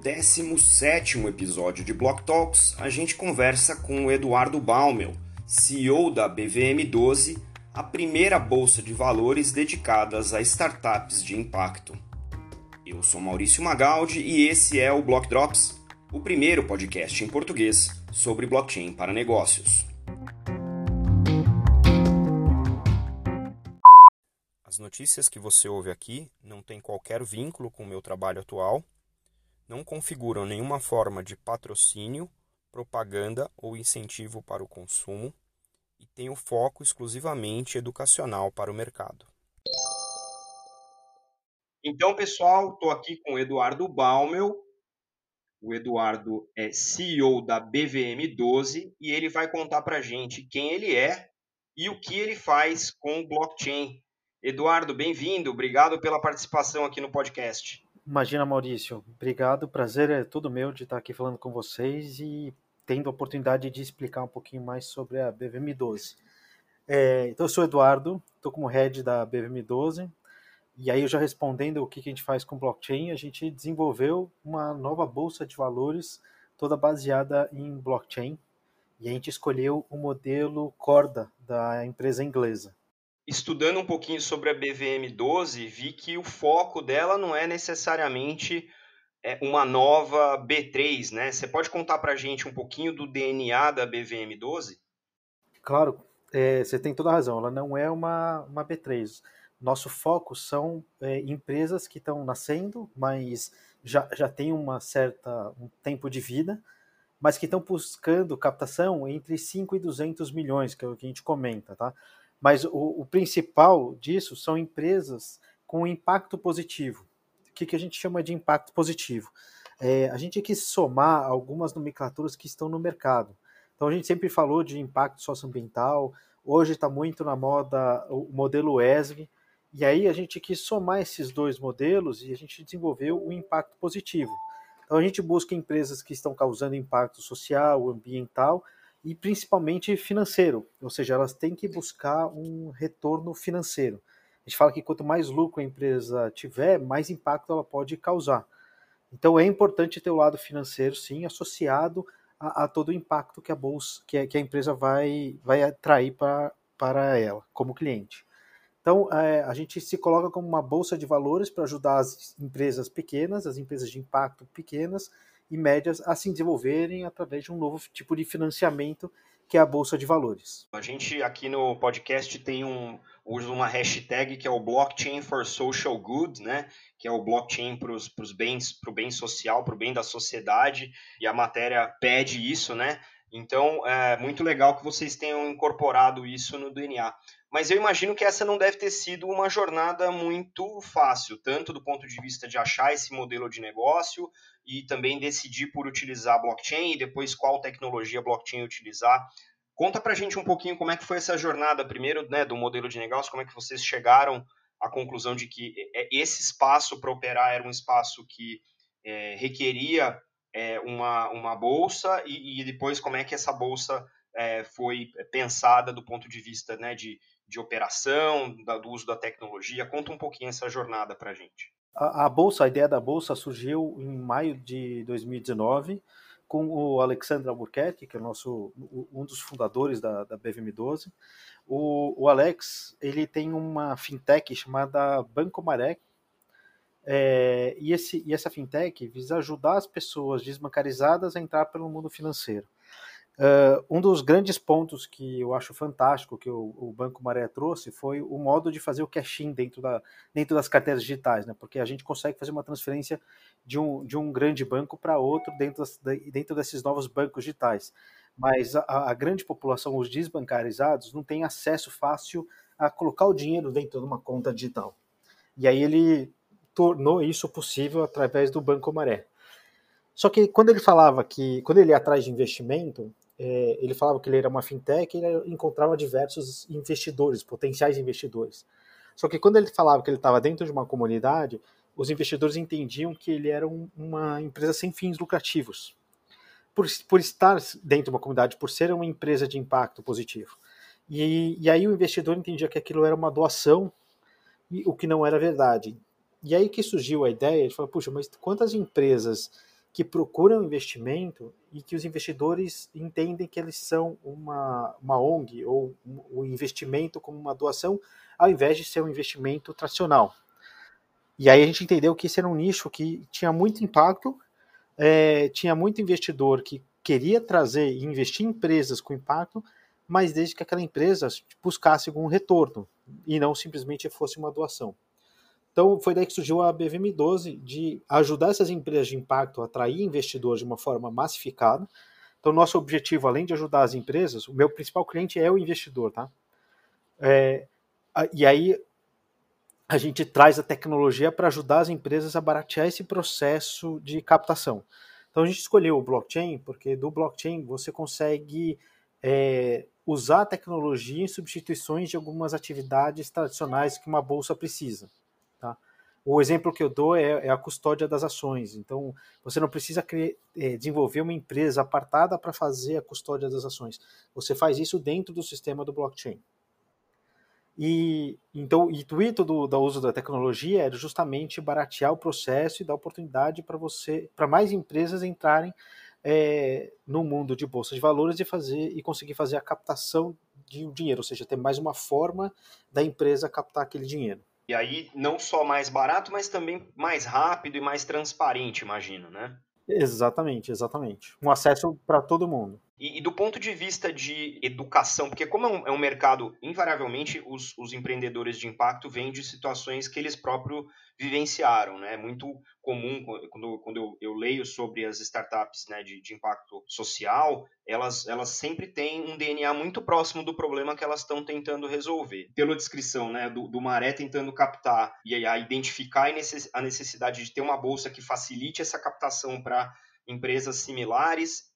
17º episódio de Block Talks, a gente conversa com o Eduardo Baumel, CEO da BVM12, a primeira bolsa de valores dedicadas a startups de impacto. Eu sou Maurício Magaldi e esse é o Block Drops, o primeiro podcast em português sobre blockchain para negócios. As notícias que você ouve aqui não têm qualquer vínculo com o meu trabalho atual, não configuram nenhuma forma de patrocínio, propaganda ou incentivo para o consumo e têm o foco exclusivamente educacional para o mercado. Então, pessoal, estou aqui com o Eduardo Baumel. O Eduardo é CEO da BVM12 e ele vai contar para a gente quem ele é e o que ele faz com blockchain Eduardo, bem-vindo. Obrigado pela participação aqui no podcast. Imagina, Maurício. Obrigado. Prazer é todo meu de estar aqui falando com vocês e tendo a oportunidade de explicar um pouquinho mais sobre a BVM12. É, então, eu sou Eduardo, estou como head da BVM12. E aí, eu já respondendo o que a gente faz com blockchain, a gente desenvolveu uma nova bolsa de valores toda baseada em blockchain. E a gente escolheu o modelo Corda da empresa inglesa estudando um pouquinho sobre a BVM12, vi que o foco dela não é necessariamente é, uma nova B3, né? Você pode contar para a gente um pouquinho do DNA da BVM12? Claro, é, você tem toda a razão. Ela não é uma, uma B3. Nosso foco são é, empresas que estão nascendo, mas já, já tem uma certa um tempo de vida, mas que estão buscando captação entre 5 e 200 milhões, que é o que a gente comenta, tá? Mas o, o principal disso são empresas com impacto positivo. O que, que a gente chama de impacto positivo? É, a gente quis somar algumas nomenclaturas que estão no mercado. Então a gente sempre falou de impacto socioambiental, hoje está muito na moda o modelo ESG, e aí a gente quis somar esses dois modelos e a gente desenvolveu o impacto positivo. Então a gente busca empresas que estão causando impacto social, ambiental e principalmente financeiro, ou seja, elas têm que buscar um retorno financeiro. A gente fala que quanto mais lucro a empresa tiver, mais impacto ela pode causar. Então é importante ter o lado financeiro, sim, associado a, a todo o impacto que a bolsa, que que a empresa vai, vai atrair para, para ela como cliente. Então é, a gente se coloca como uma bolsa de valores para ajudar as empresas pequenas, as empresas de impacto pequenas, e médias a se desenvolverem através de um novo tipo de financiamento que é a bolsa de valores. A gente aqui no podcast tem um usa uma hashtag que é o blockchain for social good, né? Que é o blockchain para os bens, para o bem social, para o bem da sociedade. E a matéria pede isso, né? Então é muito legal que vocês tenham incorporado isso no DNA. Mas eu imagino que essa não deve ter sido uma jornada muito fácil, tanto do ponto de vista de achar esse modelo de negócio e também decidir por utilizar blockchain e depois qual tecnologia blockchain utilizar. Conta pra gente um pouquinho como é que foi essa jornada, primeiro, né, do modelo de negócio, como é que vocês chegaram à conclusão de que é, esse espaço para operar era um espaço que é, requeria é, uma, uma bolsa e, e, depois como é que essa bolsa é, foi pensada do ponto de vista né, de, de operação, da, do uso da tecnologia. Conta um pouquinho essa jornada para a gente. A, bolsa, a ideia da bolsa surgiu em maio de 2019 com o Alexandre Albuquerque, que é nosso, um dos fundadores da, da BVM12. O, o, Alex ele tem uma fintech chamada Banco Maré, é, e, esse, e essa fintech visa ajudar as pessoas desbancarizadas a entrar pelo mundo financeiro. Uh, um dos grandes pontos que eu acho fantástico que o, o, Banco Maré trouxe foi o modo de fazer o cash-in dentro, da, dentro das carteiras digitais, né? porque a gente consegue fazer uma transferência de um, de um grande banco para outro dentro, das, dentro desses novos bancos digitais. Mas a, a, grande população, os desbancarizados, não tem acesso fácil a colocar o dinheiro dentro de uma conta digital. E aí ele tornou isso possível através do Banco Maré. Só que quando ele falava que, quando ele ia atrás de investimento, é, ele falava que ele era uma fintech ele encontrava diversos investidores, potenciais investidores. Só que quando ele falava que ele estava dentro de uma comunidade, os investidores entendiam que ele era um, uma empresa sem fins lucrativos. Por, por, estar dentro de uma comunidade, por ser uma empresa de impacto positivo. E, e aí o investidor entendia que aquilo era uma doação, e, o que não era verdade. E aí que surgiu a ideia, ele falou, puxa, mas quantas empresas que procuram investimento e que os investidores entendem que eles são uma, uma ONG ou o um investimento como uma doação, ao invés de ser um investimento tradicional. E aí a gente entendeu que esse era um nicho que tinha muito impacto, é, tinha muito investidor que queria trazer e investir em empresas com impacto, mas desde que aquela empresa buscasse algum retorno e não simplesmente fosse uma doação. Então foi daí que surgiu a BVM12 de ajudar essas empresas de impacto a atrair investidores de uma forma massificada. Então nosso objetivo, além de ajudar as empresas, o meu principal cliente é o investidor, tá? É, e aí a gente traz a tecnologia para ajudar as empresas a baratear esse processo de captação. Então a gente escolheu o blockchain porque do blockchain você consegue é, usar a tecnologia em substituições de algumas atividades tradicionais que uma bolsa precisa. O exemplo que eu dou é, é a custódia das ações. Então, você não precisa criar, é, desenvolver uma empresa apartada para fazer a custódia das ações. Você faz isso dentro do sistema do blockchain. E então, o intuito do, do uso da tecnologia era justamente baratear o processo e dar oportunidade para você, para mais empresas entrarem é, no mundo de bolsa de valores e fazer e conseguir fazer a captação de dinheiro, ou seja, ter mais uma forma da empresa captar aquele dinheiro. E aí, não só mais barato, mas também mais rápido e mais transparente, imagino, né? Exatamente, exatamente. Um acesso para todo mundo. E, e, do ponto de vista de educação, porque como é um, é um mercado, invariavelmente, os, os, empreendedores de impacto vêm de situações que eles próprios vivenciaram, né? É muito comum, quando, quando eu, eu leio sobre as startups né, de, de, impacto social, elas, elas sempre têm um DNA muito próximo do problema que elas estão tentando resolver. Pela descrição né, do, do Maré tentando captar e a identificar a necessidade de ter uma bolsa que facilite essa captação para empresas similares,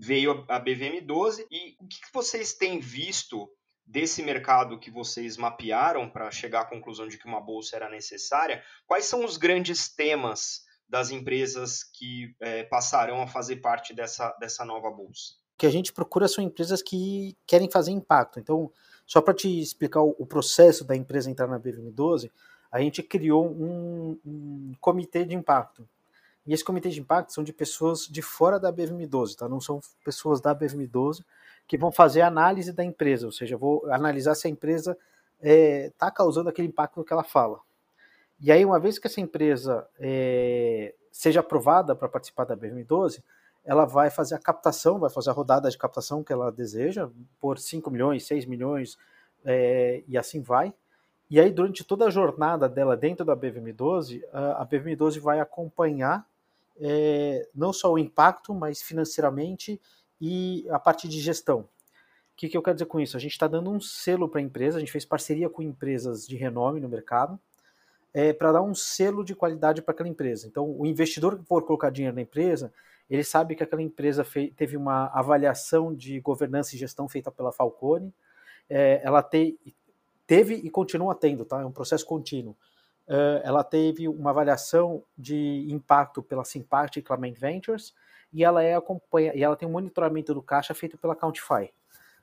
veio a BVM12. E o que vocês têm visto desse mercado que vocês mapearam para chegar à conclusão de que uma bolsa era necessária, quais são os grandes temas das empresas que é, passarão a fazer parte dessa, dessa nova bolsa? O que a gente procura são empresas que querem fazer impacto. Então, só para te explicar o, o, processo da empresa entrar na BVM12, a gente criou um, um comitê de impacto. E esse comitê de impacto são de pessoas de fora da BVM12, tá? Não são pessoas da BVM12, que vão fazer análise da empresa, ou seja, vou analisar se a empresa está é, tá causando aquele impacto que ela fala. E aí, uma vez que essa empresa é, seja aprovada para participar da BM12, ela vai fazer a captação, vai fazer a rodada de captação que ela deseja, por 5 milhões, 6 milhões, é, e assim vai. E aí, durante toda a jornada dela dentro da BVM12, a, a BVM12 vai acompanhar é, não só o impacto, mas financeiramente e a parte de gestão. O que, que eu quero dizer com isso? A gente está dando um selo para a empresa, a gente fez parceria com empresas de renome no mercado, é, para dar um selo de qualidade para aquela empresa. Então, o investidor que for colocar dinheiro na empresa, ele sabe que aquela empresa teve uma avaliação de governança e gestão feita pela Falcone, é, ela te, teve e continua tendo, tá? É um processo contínuo. É, ela teve uma avaliação de impacto pela Sympact Clement Ventures, e ela é acompanha e ela tem um monitoramento do caixa feito pela Countify.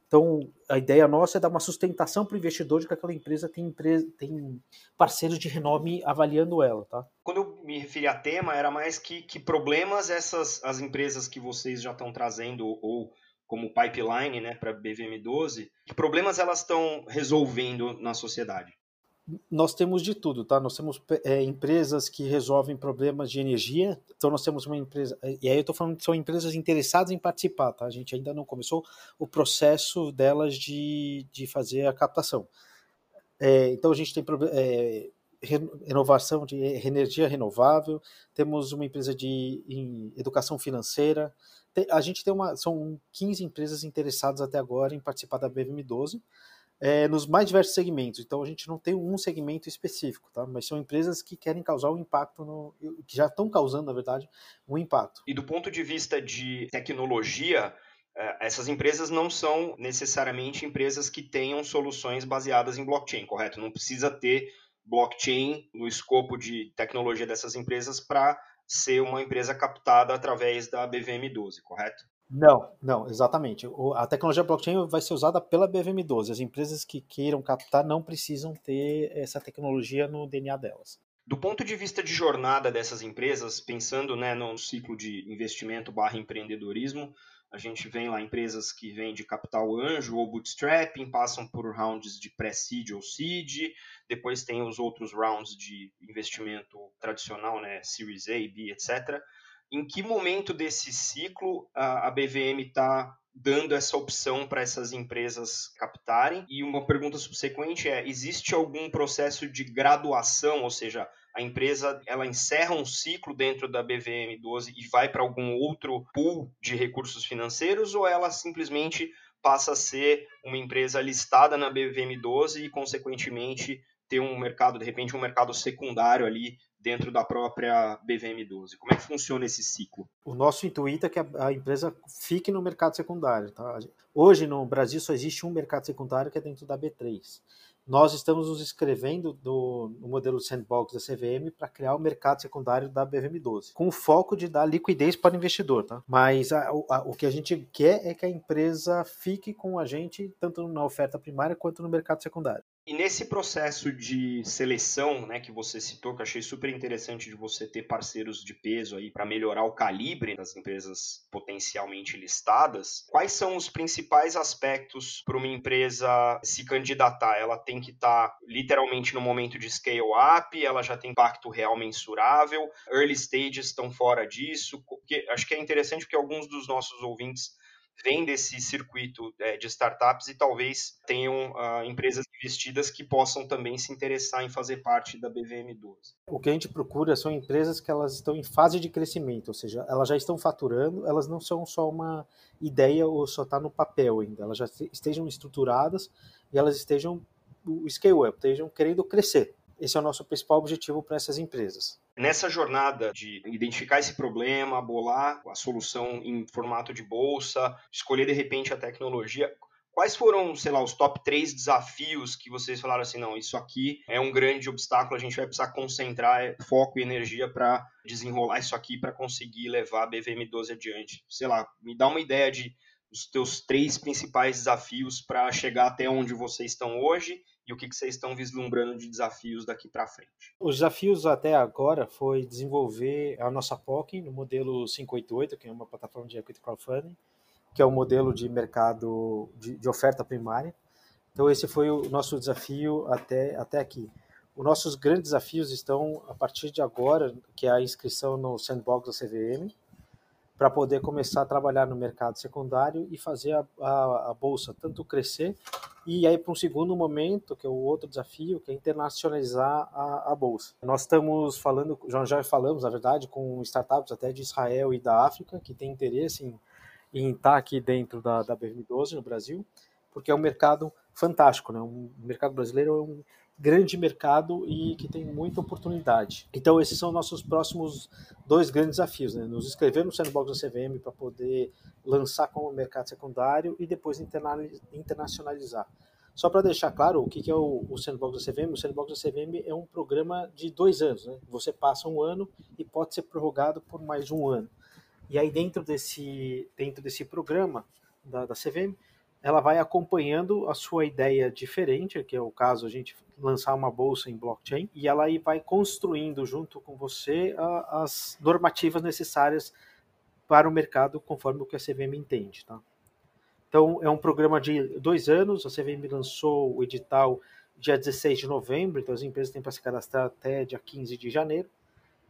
Então, a ideia nossa é dar uma sustentação para o investidor de que aquela empresa tem, empresa tem parceiros de renome avaliando ela, tá? Quando eu me referi a tema, era mais que, que problemas essas as empresas que vocês já estão trazendo ou como pipeline, né, para BVM12, que problemas elas estão resolvendo na sociedade? Nós temos de tudo, tá? Nós temos é, empresas que resolvem problemas de energia, então nós temos uma empresa, e aí eu estou falando que são empresas interessadas em participar, tá? A gente ainda não começou o processo delas de, de fazer a captação. É, então a gente tem é, renovação de energia renovável, temos uma empresa de educação financeira, a gente tem uma, são 15 empresas interessadas até agora em participar da BVM12, é, nos mais diversos segmentos. Então a gente não tem um segmento específico, tá? Mas são empresas que querem causar um impacto, no, que já estão causando, na verdade, um impacto. E do ponto de vista de tecnologia, é, essas empresas não são necessariamente empresas que tenham soluções baseadas em blockchain, correto? Não precisa ter blockchain no escopo de tecnologia dessas empresas para ser uma empresa captada através da BVM12, correto? Não, não, exatamente. a tecnologia blockchain vai ser usada pela BVM12. As empresas que queiram captar não precisam ter essa tecnologia no DNA delas. Do ponto de vista de jornada dessas empresas, pensando né, no ciclo de investimento barra empreendedorismo, a gente vem lá empresas que vêm de capital anjo ou bootstrapping, passam por rounds de pré-seed ou seed, depois tem os outros rounds de investimento tradicional, né, Series A, B, etc. Em que momento desse ciclo a, a BVM está dando essa opção para essas empresas captarem? E uma pergunta subsequente é: existe algum processo de graduação, ou seja, a empresa ela encerra um ciclo dentro da BVM 12 e vai para algum outro pool de recursos financeiros ou ela simplesmente passa a ser uma empresa listada na BVM 12 e consequentemente ter um mercado, de repente um mercado secundário ali dentro da própria BVM12. Como é que funciona esse ciclo? O nosso intuito é que a, empresa fique no mercado secundário. Tá? Hoje no Brasil só existe um mercado secundário que é dentro da B3 nós estamos nos inscrevendo do, no modelo sandbox da CVM para criar o mercado secundário da BVM12, com o foco de dar liquidez para o investidor. Tá? Mas a, a, o que a gente quer é que a empresa fique com a gente tanto na oferta primária quanto no mercado secundário. E nesse processo de seleção, né, que você citou, que eu achei super interessante de você ter parceiros de peso aí para melhorar o calibre das empresas potencialmente listadas, quais são os principais aspectos para uma empresa se candidatar? Ela tem que estar tá, literalmente no momento de scale up, ela já tem impacto real mensurável, early stages estão fora disso, porque acho que é interessante porque alguns dos nossos ouvintes vêm desse circuito é, de startups e talvez tenham uh, empresas investidas que possam também se interessar em fazer parte da BVM12. O que a gente procura são empresas que elas estão em fase de crescimento, ou seja, elas já estão faturando, elas não são só uma ideia ou só está no papel ainda, elas já estejam estruturadas e elas estejam o scale up, estejam querendo crescer. Esse é o nosso principal objetivo para essas empresas. Nessa jornada de identificar esse problema, bolar a solução em formato de bolsa, escolher de repente a tecnologia, quais foram, sei lá, os top três desafios que vocês falaram assim, não, isso aqui é um grande obstáculo, a gente vai precisar concentrar foco e energia para desenrolar isso aqui para conseguir levar a BVM12 adiante? Sei lá, me dá uma ideia de os teus três principais desafios para chegar até onde vocês estão hoje e o que, que vocês estão vislumbrando de desafios daqui para frente? Os desafios até agora foi desenvolver a nossa POC no modelo 588, que é uma plataforma de equity crowdfunding, que é um modelo de mercado de, de oferta primária. Então esse foi o nosso desafio até, até aqui. Os nossos grandes desafios estão a partir de agora, que é a inscrição no sandbox da CVM, para poder começar a trabalhar no mercado secundário e fazer a, a, a bolsa tanto crescer e aí para um segundo momento, que é o outro desafio, que é internacionalizar a, a bolsa. Nós estamos falando, já, já falamos, na verdade, com startups até de Israel e da África que têm interesse em, em estar aqui dentro da, da BM12 no Brasil, porque é um mercado fantástico, né? O mercado brasileiro é um grande mercado e que tem muita oportunidade. Então, esses são nossos próximos dois grandes desafios, né? Nos inscrever no Sandbox da CVM para poder lançar como mercado secundário e depois internacionalizar. Só para deixar claro o que é o, o Sandbox da CVM, o Sandbox da CVM é um programa de dois anos. Né? Você passa um ano e pode ser prorrogado por mais um ano. E aí dentro desse, dentro desse programa da, da CVM, ela vai acompanhando a sua ideia diferente, que é o caso a gente lançar uma bolsa em blockchain, e ela aí vai construindo junto com você a, as normativas necessárias para o mercado conforme o que a CVM entende. Tá? Então, é um programa de dois anos, a CVM lançou o edital dia 16 de novembro, então as empresas têm para se cadastrar até dia 15 de janeiro,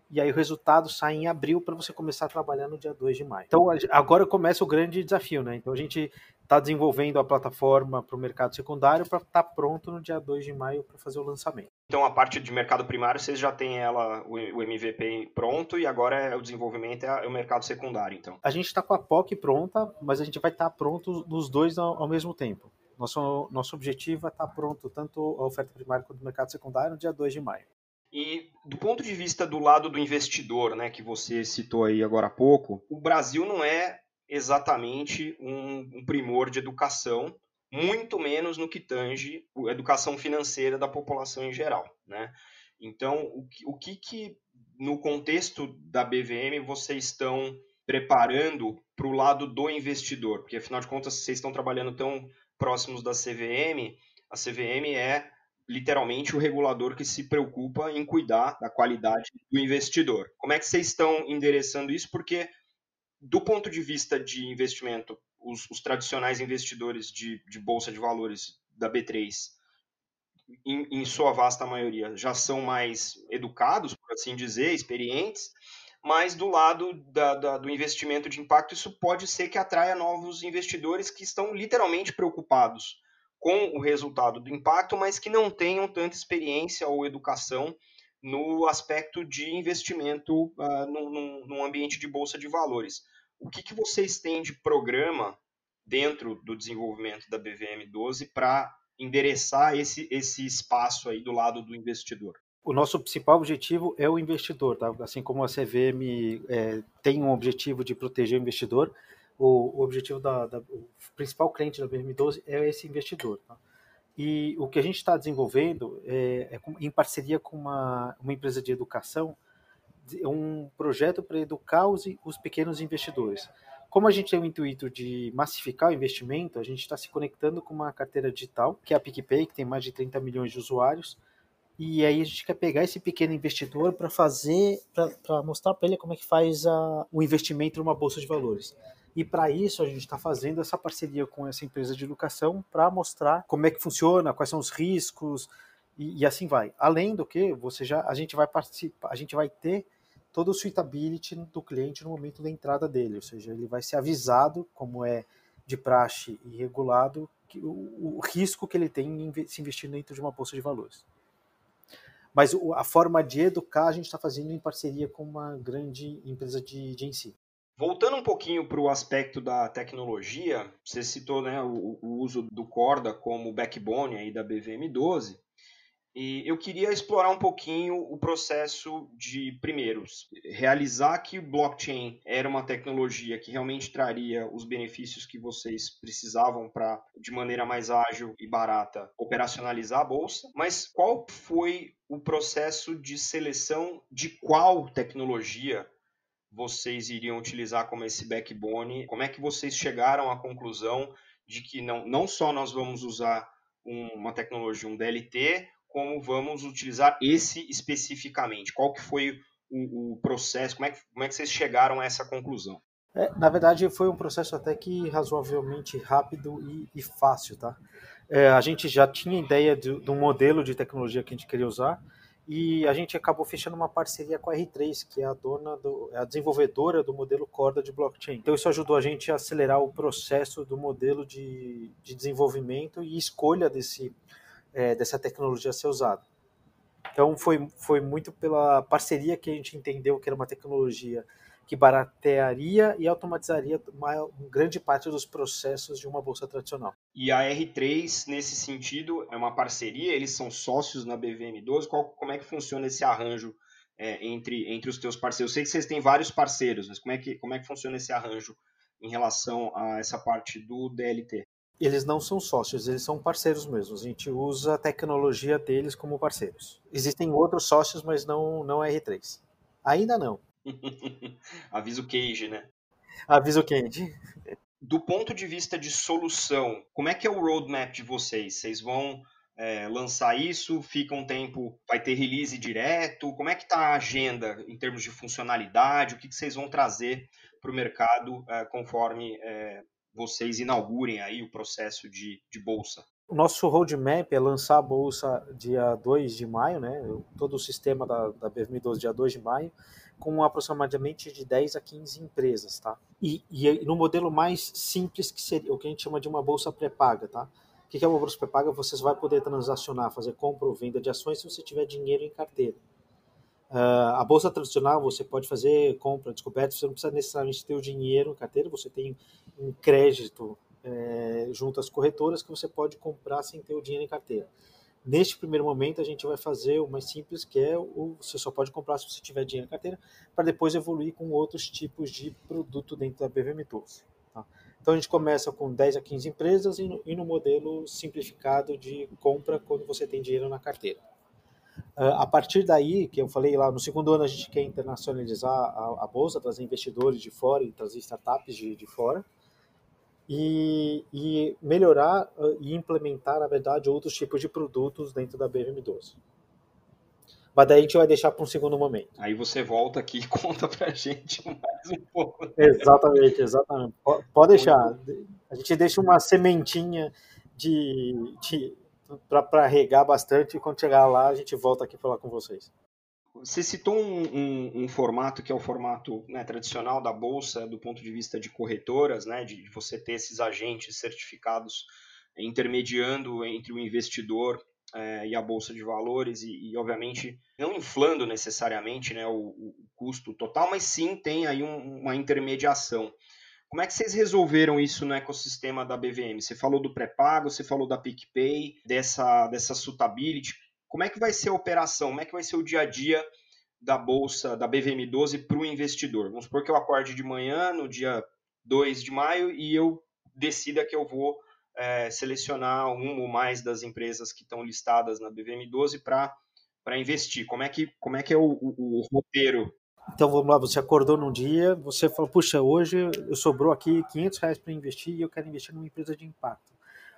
e aí o resultado sai em abril para você começar a trabalhar no dia 2 de maio. Então agora começa o grande desafio, né? Então a gente está desenvolvendo a plataforma para o mercado secundário para estar tá pronto no dia 2 de maio para fazer o lançamento. Então a parte de mercado primário vocês já têm ela, o MVP pronto e agora é o desenvolvimento é o mercado secundário, então. A gente está com a POC pronta, mas a gente vai estar tá pronto nos dois ao, ao mesmo tempo. Nosso, nosso objetivo é estar tá pronto tanto a oferta primária quanto o mercado secundário no dia 2 de maio. E do ponto de vista do lado do investidor, né, que você citou aí agora há pouco, o Brasil não é exatamente um, um primor de educação, muito menos no que tange a educação financeira da população em geral, né? Então, o o que, que no contexto da BVM vocês estão preparando para o lado do investidor? Porque afinal de contas, vocês estão trabalhando tão próximos da CVM, a CVM é literalmente o regulador que se preocupa em cuidar da qualidade do investidor. Como é que vocês estão endereçando isso? Porque, do ponto de vista de investimento, os, os tradicionais investidores de, de bolsa de valores da B3 em, em, sua vasta maioria, já são mais educados, por assim dizer, experientes, mas do lado da, da, do investimento de impacto, isso pode ser que atraia novos investidores que estão literalmente preocupados com o resultado do impacto, mas que não tenham tanta experiência ou educação no aspecto de investimento uh, num, num, ambiente de bolsa de valores. O que, que vocês têm de programa dentro do desenvolvimento da BVM 12 para endereçar esse, esse espaço aí do lado do investidor? O nosso principal objetivo é o investidor, tá? Assim como a CVM é, tem um objetivo de proteger o investidor, o, o objetivo da, da, o principal cliente da BVM12 é esse investidor. Tá? E o que a gente está desenvolvendo é, é, em parceria com uma, uma empresa de educação, um projeto para educar os, os pequenos investidores. Como a gente tem o intuito de massificar o investimento, a gente está se conectando com uma carteira digital, que é a PicPay, que tem mais de 30 milhões de usuários. E aí a gente quer pegar esse pequeno investidor para fazer, para mostrar para ele como é que faz a, o investimento numa bolsa de valores. E para isso a gente está fazendo essa parceria com essa empresa de educação para mostrar como é que funciona, quais são os riscos e, e, assim vai. Além do que você já a gente vai participar, a gente vai ter todo o suitability do cliente no momento da entrada dele, ou seja, ele vai ser avisado, como é de praxe e regulado, que o, o risco que ele tem em se investir dentro de uma bolsa de valores. Mas a forma de educar a gente está fazendo em parceria com uma grande empresa de, de ensino. Voltando um pouquinho para o aspecto da tecnologia, você citou né, o, o, uso do Corda como backbone aí da BVM12. E eu queria explorar um pouquinho o processo de, primeiro, realizar que blockchain era uma tecnologia que realmente traria os benefícios que vocês precisavam para, de maneira mais ágil e barata, operacionalizar a bolsa. Mas qual foi o processo de seleção de qual tecnologia vocês iriam utilizar como esse backbone? Como é que vocês chegaram à conclusão de que não, não só nós vamos usar uma tecnologia, um DLT, como vamos utilizar esse especificamente? Qual que foi o, o processo? Como é, que, como é que vocês chegaram a essa conclusão? É, na verdade, foi um processo até que razoavelmente rápido e, e fácil, tá? É, a gente já tinha ideia de, um modelo de tecnologia que a gente queria usar e a gente acabou fechando uma parceria com a R3, que é a dona do, é a desenvolvedora do modelo Corda de blockchain. Então isso ajudou a gente a acelerar o processo do modelo de, de desenvolvimento e escolha desse é, dessa tecnologia ser usada. Então foi, foi muito pela parceria que a gente entendeu que era uma tecnologia que baratearia e automatizaria uma, grande parte dos processos de uma bolsa tradicional. E a R3, nesse sentido, é uma parceria? Eles são sócios na BVM12? Qual, como é que funciona esse arranjo é, entre, entre os teus parceiros? Eu sei que vocês têm vários parceiros, mas como é que, como é que funciona esse arranjo em relação a essa parte do DLT? eles não são sócios, eles são parceiros mesmo. A gente usa a tecnologia deles como parceiros. Existem outros sócios, mas não, não é R3. Ainda não. Avisa o Cage, né? Avisa o Cage. Do ponto de vista de solução, como é que é o roadmap de vocês? Vocês vão é, lançar isso? Fica um tempo, vai ter release direto? Como é que está a agenda em termos de funcionalidade? O que, que vocês vão trazer para o mercado é, conforme é, vocês inaugurem aí o processo de, de bolsa? O nosso roadmap é lançar a bolsa dia 2 de maio, né? todo o sistema da, da BFM12 dia 2 de maio, com aproximadamente de 10 a 15 empresas, tá? E, e no modelo mais simples, que seria o que a gente chama de uma bolsa pré-paga, tá? O que é uma bolsa pré-paga? Você vai poder transacionar, fazer compra ou venda de ações se você tiver dinheiro em carteira. Uh, a bolsa tradicional você pode fazer compra descoberta, você não precisa necessariamente ter o dinheiro em carteira, você tem um crédito é, junto às corretoras que você pode comprar sem ter o dinheiro em carteira. Neste primeiro momento, a gente vai fazer o mais simples, que é o você só pode comprar se você tiver dinheiro em carteira, para depois evoluir com outros tipos de produto dentro da BVM Tools. Tá? Então, a gente começa com 10 a 15 empresas e no, e no modelo simplificado de compra quando você tem dinheiro na carteira. Uh, a partir daí, que eu falei lá, no segundo ano a gente quer internacionalizar a, a bolsa, trazer investidores de fora e trazer startups de, de fora. E, e melhorar e implementar, na verdade, outros tipos de produtos dentro da BVM12. Mas daí a gente vai deixar para um segundo momento. Aí você volta aqui e conta para a gente mais um pouco. Exatamente, exatamente. Pode deixar. A gente deixa uma sementinha de, de para regar bastante e quando chegar lá a gente volta aqui falar com vocês. Você citou um, um, um, formato que é o formato né, tradicional da bolsa, do ponto de vista de corretoras, né, de, de você ter esses agentes certificados intermediando entre o investidor é, e a bolsa de valores e, e, obviamente não inflando necessariamente né, o, o, custo total, mas sim tem aí um, uma intermediação. Como é que vocês resolveram isso no ecossistema da BVM? Você falou do pré-pago, você falou da PicPay, dessa, dessa suitability. Como é que vai ser a operação? Como é que vai ser o dia a dia da bolsa da BVM12 para o investidor? Vamos supor que eu acorde de manhã, no dia 2 de maio, e eu decida que eu vou é, selecionar uma ou mais das empresas que estão listadas na BVM12 para investir. Como é que, como é, que é o, o, o roteiro então vamos lá, você acordou num dia, você falou, puxa, hoje eu sobrou aqui 500 reais para investir e eu quero investir numa empresa de impacto.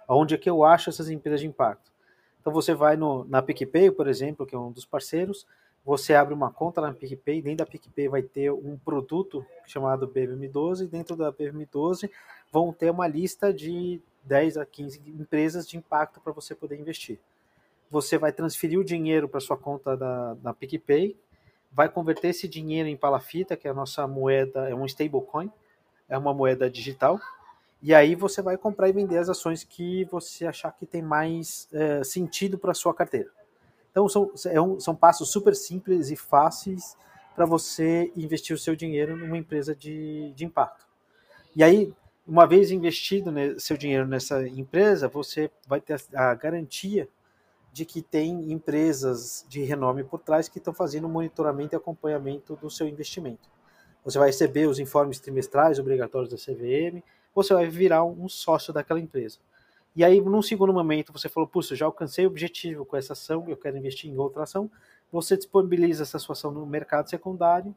Onde é que eu acho essas empresas de impacto? Então você vai no, na PicPay, por exemplo, que é um dos parceiros, você abre uma conta na PicPay, dentro da PicPay vai ter um produto chamado BVM12, e dentro da BVM12 vão ter uma lista de 10 a 15 empresas de impacto para você poder investir. Você vai transferir o dinheiro para sua conta da, da PicPay, vai converter esse dinheiro em palafita, que é a nossa moeda, é um stablecoin, é uma moeda digital, e aí você vai comprar e vender as ações que você achar que tem mais é, sentido para sua carteira. Então são, é um, são passos super simples e fáceis para você investir o seu dinheiro numa empresa de, de impacto. E aí, uma vez investido né, seu dinheiro nessa empresa, você vai ter a garantia de que tem empresas de renome por trás que estão fazendo monitoramento e acompanhamento do seu investimento. Você vai receber os informes trimestrais obrigatórios da CVM, você vai virar um sócio daquela empresa. E aí, num segundo momento, você falou, puxa, já alcancei o objetivo com essa ação, eu quero investir em outra ação. Você disponibiliza essa sua ação no mercado secundário,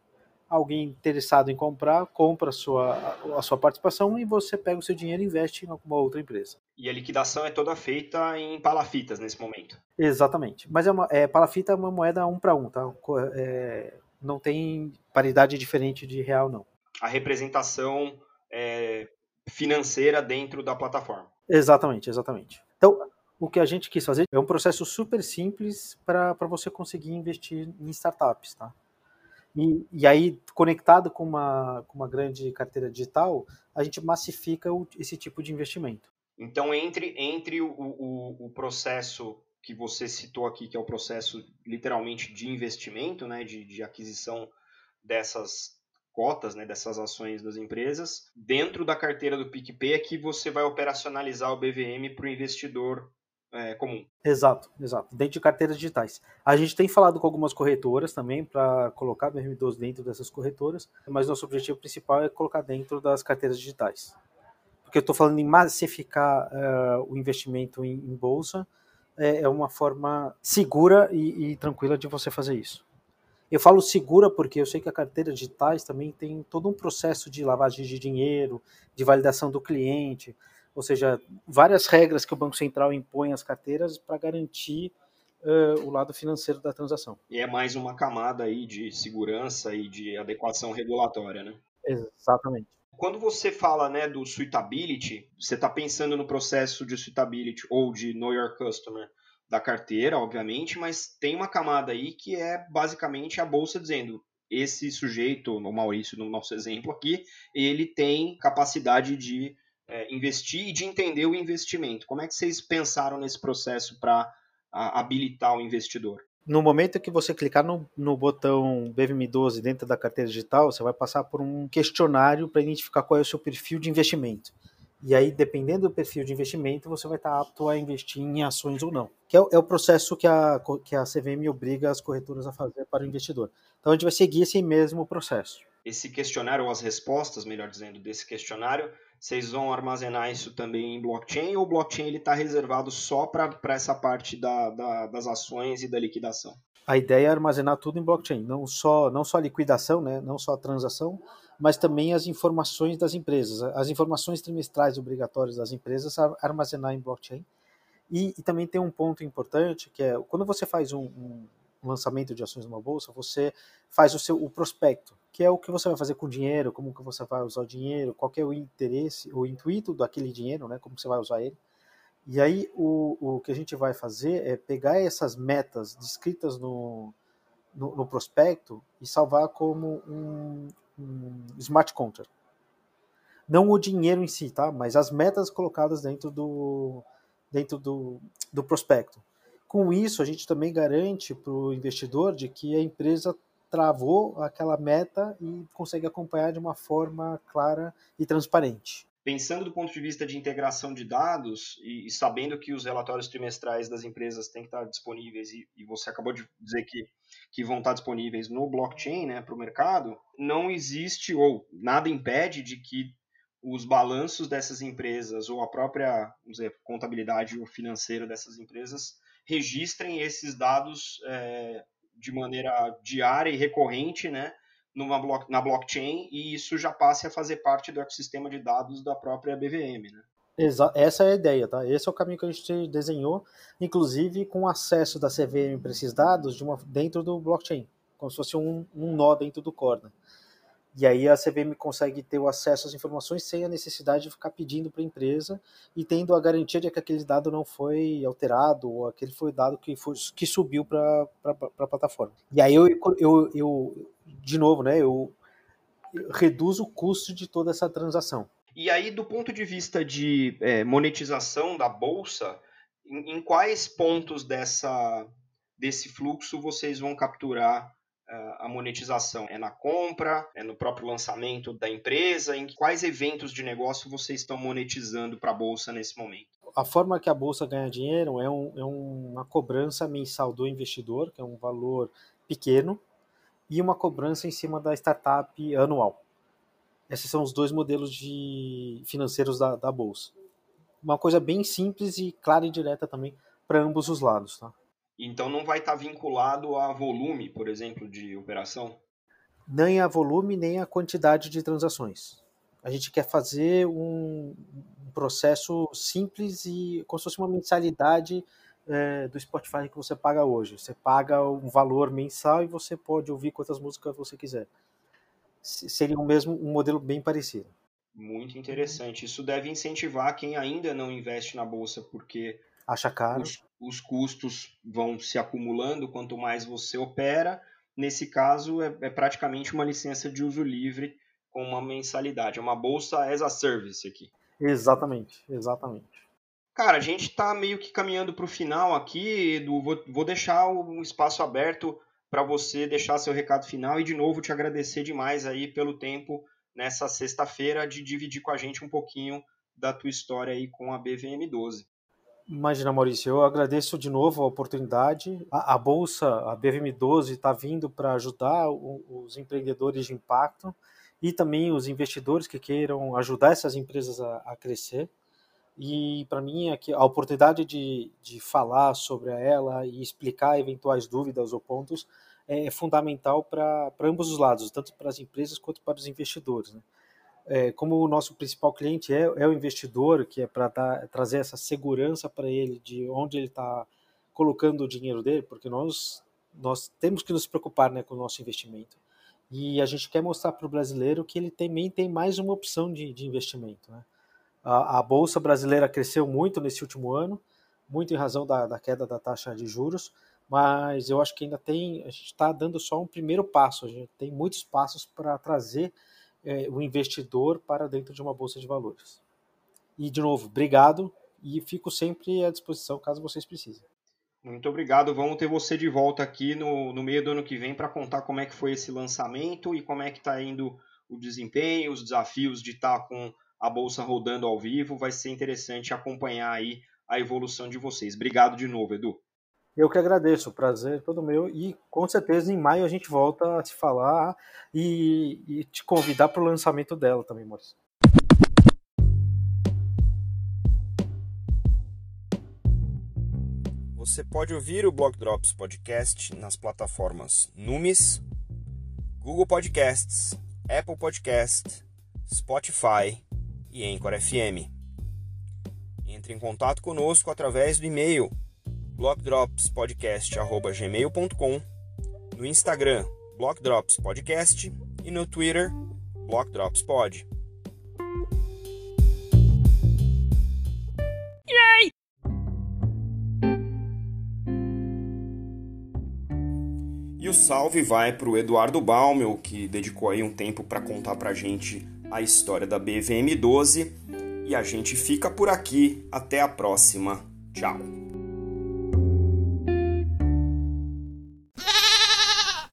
alguém interessado em comprar, compra a sua, a sua participação e você pega o seu dinheiro e investe em alguma outra empresa. E a liquidação é toda feita em palafitas nesse momento. Exatamente. Mas é uma, é, palafita é uma moeda um para um, tá? É, não tem paridade diferente de real, não. A representação é, financeira dentro da plataforma. Exatamente, exatamente. Então, o que a gente quis fazer é um processo super simples para você conseguir investir em startups, tá? E, e aí, conectado com uma, com uma grande carteira digital, a gente massifica o, esse tipo de investimento. Então, entre, entre o, o, o, processo que você citou aqui, que é o processo literalmente de investimento, né, de, de aquisição dessas cotas, né, dessas ações das empresas, dentro da carteira do PicPay é que você vai operacionalizar o BVM para o investidor é, comum. Exato, exato. Dentro de carteiras digitais. A gente tem falado com algumas corretoras também para colocar BRM12 dentro dessas corretoras, mas nosso objetivo principal é colocar dentro das carteiras digitais. Porque eu estou falando em massificar uh, o investimento em, em bolsa, é, é, uma forma segura e, e tranquila de você fazer isso. Eu falo segura porque eu sei que a carteira digitais também tem todo um processo de lavagem de dinheiro, de validação do cliente, ou seja, várias regras que o Banco Central impõe às carteiras para garantir uh, o lado financeiro da transação. E é mais uma camada aí de segurança e de adequação regulatória, né? Exatamente. Quando você fala né, do suitability, você está pensando no processo de suitability ou de know your customer da carteira, obviamente, mas tem uma camada aí que é basicamente a bolsa dizendo esse sujeito, o Maurício no nosso exemplo aqui, ele tem capacidade de é, investir e de entender o investimento. Como é que vocês pensaram nesse processo para habilitar o investidor? No momento que você clicar no, no botão BVM12 dentro da carteira digital, você vai passar por um questionário para identificar qual é o seu perfil de investimento. E aí, dependendo do perfil de investimento, você vai estar apto a investir em ações ou não. Que é, é o processo que a, que a CVM obriga as corretoras a fazer para o investidor. Então, a gente vai seguir esse mesmo processo. Esse questionário, ou as respostas, melhor dizendo, desse questionário, vocês vão armazenar isso também em blockchain ou o blockchain está reservado só para essa parte da, da, das ações e da liquidação? A ideia é armazenar tudo em blockchain, não só, não só a liquidação, né, não só a transação, mas também as informações das empresas, as informações trimestrais obrigatórias das empresas armazenar em blockchain. E, e também tem um ponto importante que é quando você faz um, um lançamento de ações numa bolsa, você faz o seu o prospecto, que é o que você vai fazer com o dinheiro, como que você vai usar o dinheiro, qual é o interesse, o intuito daquele dinheiro, né, como você vai usar ele. E aí o, o que a gente vai fazer é pegar essas metas descritas no, no, no prospecto e salvar como um, um smart contract. Não o dinheiro em si, tá? Mas as metas colocadas dentro do, dentro do, do prospecto. Com isso, a gente também garante para o investidor de que a empresa travou aquela meta e consegue acompanhar de uma forma clara e transparente pensando do ponto de vista de integração de dados e, e, sabendo que os relatórios trimestrais das empresas têm que estar disponíveis e, e você acabou de dizer que, que vão estar disponíveis no blockchain né, para o mercado, não existe ou nada impede de que os balanços dessas empresas ou a própria dizer, contabilidade ou financeira dessas empresas registrem esses dados é, de maneira diária e recorrente, né, numa na blockchain e isso já passe a fazer parte do ecossistema de dados da própria BVM, né? Exa essa é a ideia, tá? Esse é o caminho que a gente desenhou, inclusive com acesso da CVM para esses dados de uma, dentro do blockchain, como se fosse um, um nó dentro do core. Né? E aí a CVM consegue ter o acesso às informações sem a necessidade de ficar pedindo para a empresa e tendo a garantia de que aquele dado não foi alterado ou aquele foi dado que, foi, que subiu para a plataforma. E aí eu, eu, eu, de novo, né, eu, eu reduzo o custo de toda essa transação. E aí, do ponto de vista de é, monetização da bolsa, em, em quais pontos dessa, desse fluxo vocês vão capturar a monetização? É na compra? É no próprio lançamento da empresa? Em quais eventos de negócio vocês estão monetizando para a Bolsa nesse momento? A forma que a Bolsa ganha dinheiro é, um, é uma cobrança mensal do investidor, que é um valor pequeno, e uma cobrança em cima da startup anual. Esses são os dois modelos de financeiros da, da Bolsa. Uma coisa bem simples e clara e direta também para ambos os lados. Tá? Então não vai estar vinculado a volume, por exemplo, de operação? Nem a volume, nem a quantidade de transações. A gente quer fazer um, processo simples e como se fosse uma mensalidade é, do Spotify que você paga hoje. Você paga um valor mensal e você pode ouvir quantas músicas você quiser. Seria o mesmo um modelo bem parecido. Muito interessante. Isso deve incentivar quem ainda não investe na bolsa, porque acha caro. Os, os, custos vão se acumulando quanto mais você opera. Nesse caso, é, é, praticamente uma licença de uso livre com uma mensalidade. É uma bolsa as a service aqui. Exatamente, exatamente. Cara, a gente está meio que caminhando para o final aqui, Edu. Vou, vou deixar um espaço aberto para você deixar seu recado final e, de novo, te agradecer demais aí pelo tempo nessa sexta-feira de dividir com a gente um pouquinho da tua história aí com a BVM 12. Imagina, Maurício, eu agradeço de novo a oportunidade. A, a Bolsa, a BVM12, está vindo para ajudar o, os empreendedores de impacto e também os investidores que queiram ajudar essas empresas a, a crescer. E para mim, aqui, a oportunidade de, de falar sobre ela e explicar eventuais dúvidas ou pontos é fundamental para ambos os lados, tanto para as empresas quanto para os investidores. Né? É, como o nosso principal cliente é, é o investidor, que é para trazer essa segurança para ele de onde ele está colocando o dinheiro dele, porque nós, nós temos que nos preocupar né, com o nosso investimento. E a gente quer mostrar para o brasileiro que ele também tem mais uma opção de, de investimento. Né? A, a, Bolsa brasileira cresceu muito nesse último ano, muito em razão da, da queda da taxa de juros, mas eu acho que ainda tem, a gente está dando só um primeiro passo, a gente tem muitos passos para trazer é, o investidor para dentro de uma bolsa de valores. E, de novo, obrigado e fico sempre à disposição caso vocês precisem. Muito obrigado. Vamos ter você de volta aqui no, no meio do ano que vem para contar como é que foi esse lançamento e como é que está indo o desempenho, os desafios de estar tá com a bolsa rodando ao vivo. Vai ser interessante acompanhar aí a evolução de vocês. Obrigado de novo, Edu. Eu que agradeço, o prazer é todo meu e com certeza em maio a gente volta a se falar e, e te convidar para o lançamento dela também, Maurício. Você pode ouvir o Blog Drops Podcast nas plataformas Numis, Google Podcasts, Apple Podcasts, Spotify e Anchor FM. Entre em contato conosco através do e-mail blockdropspodcast.gmail.com, no Instagram blockdropspodcast e no Twitter blockdropspod. E o salve vai para o Eduardo Baumel, que dedicou aí um tempo para contar para a gente a história da BVM12. E a gente fica por aqui. Até a próxima. Tchau.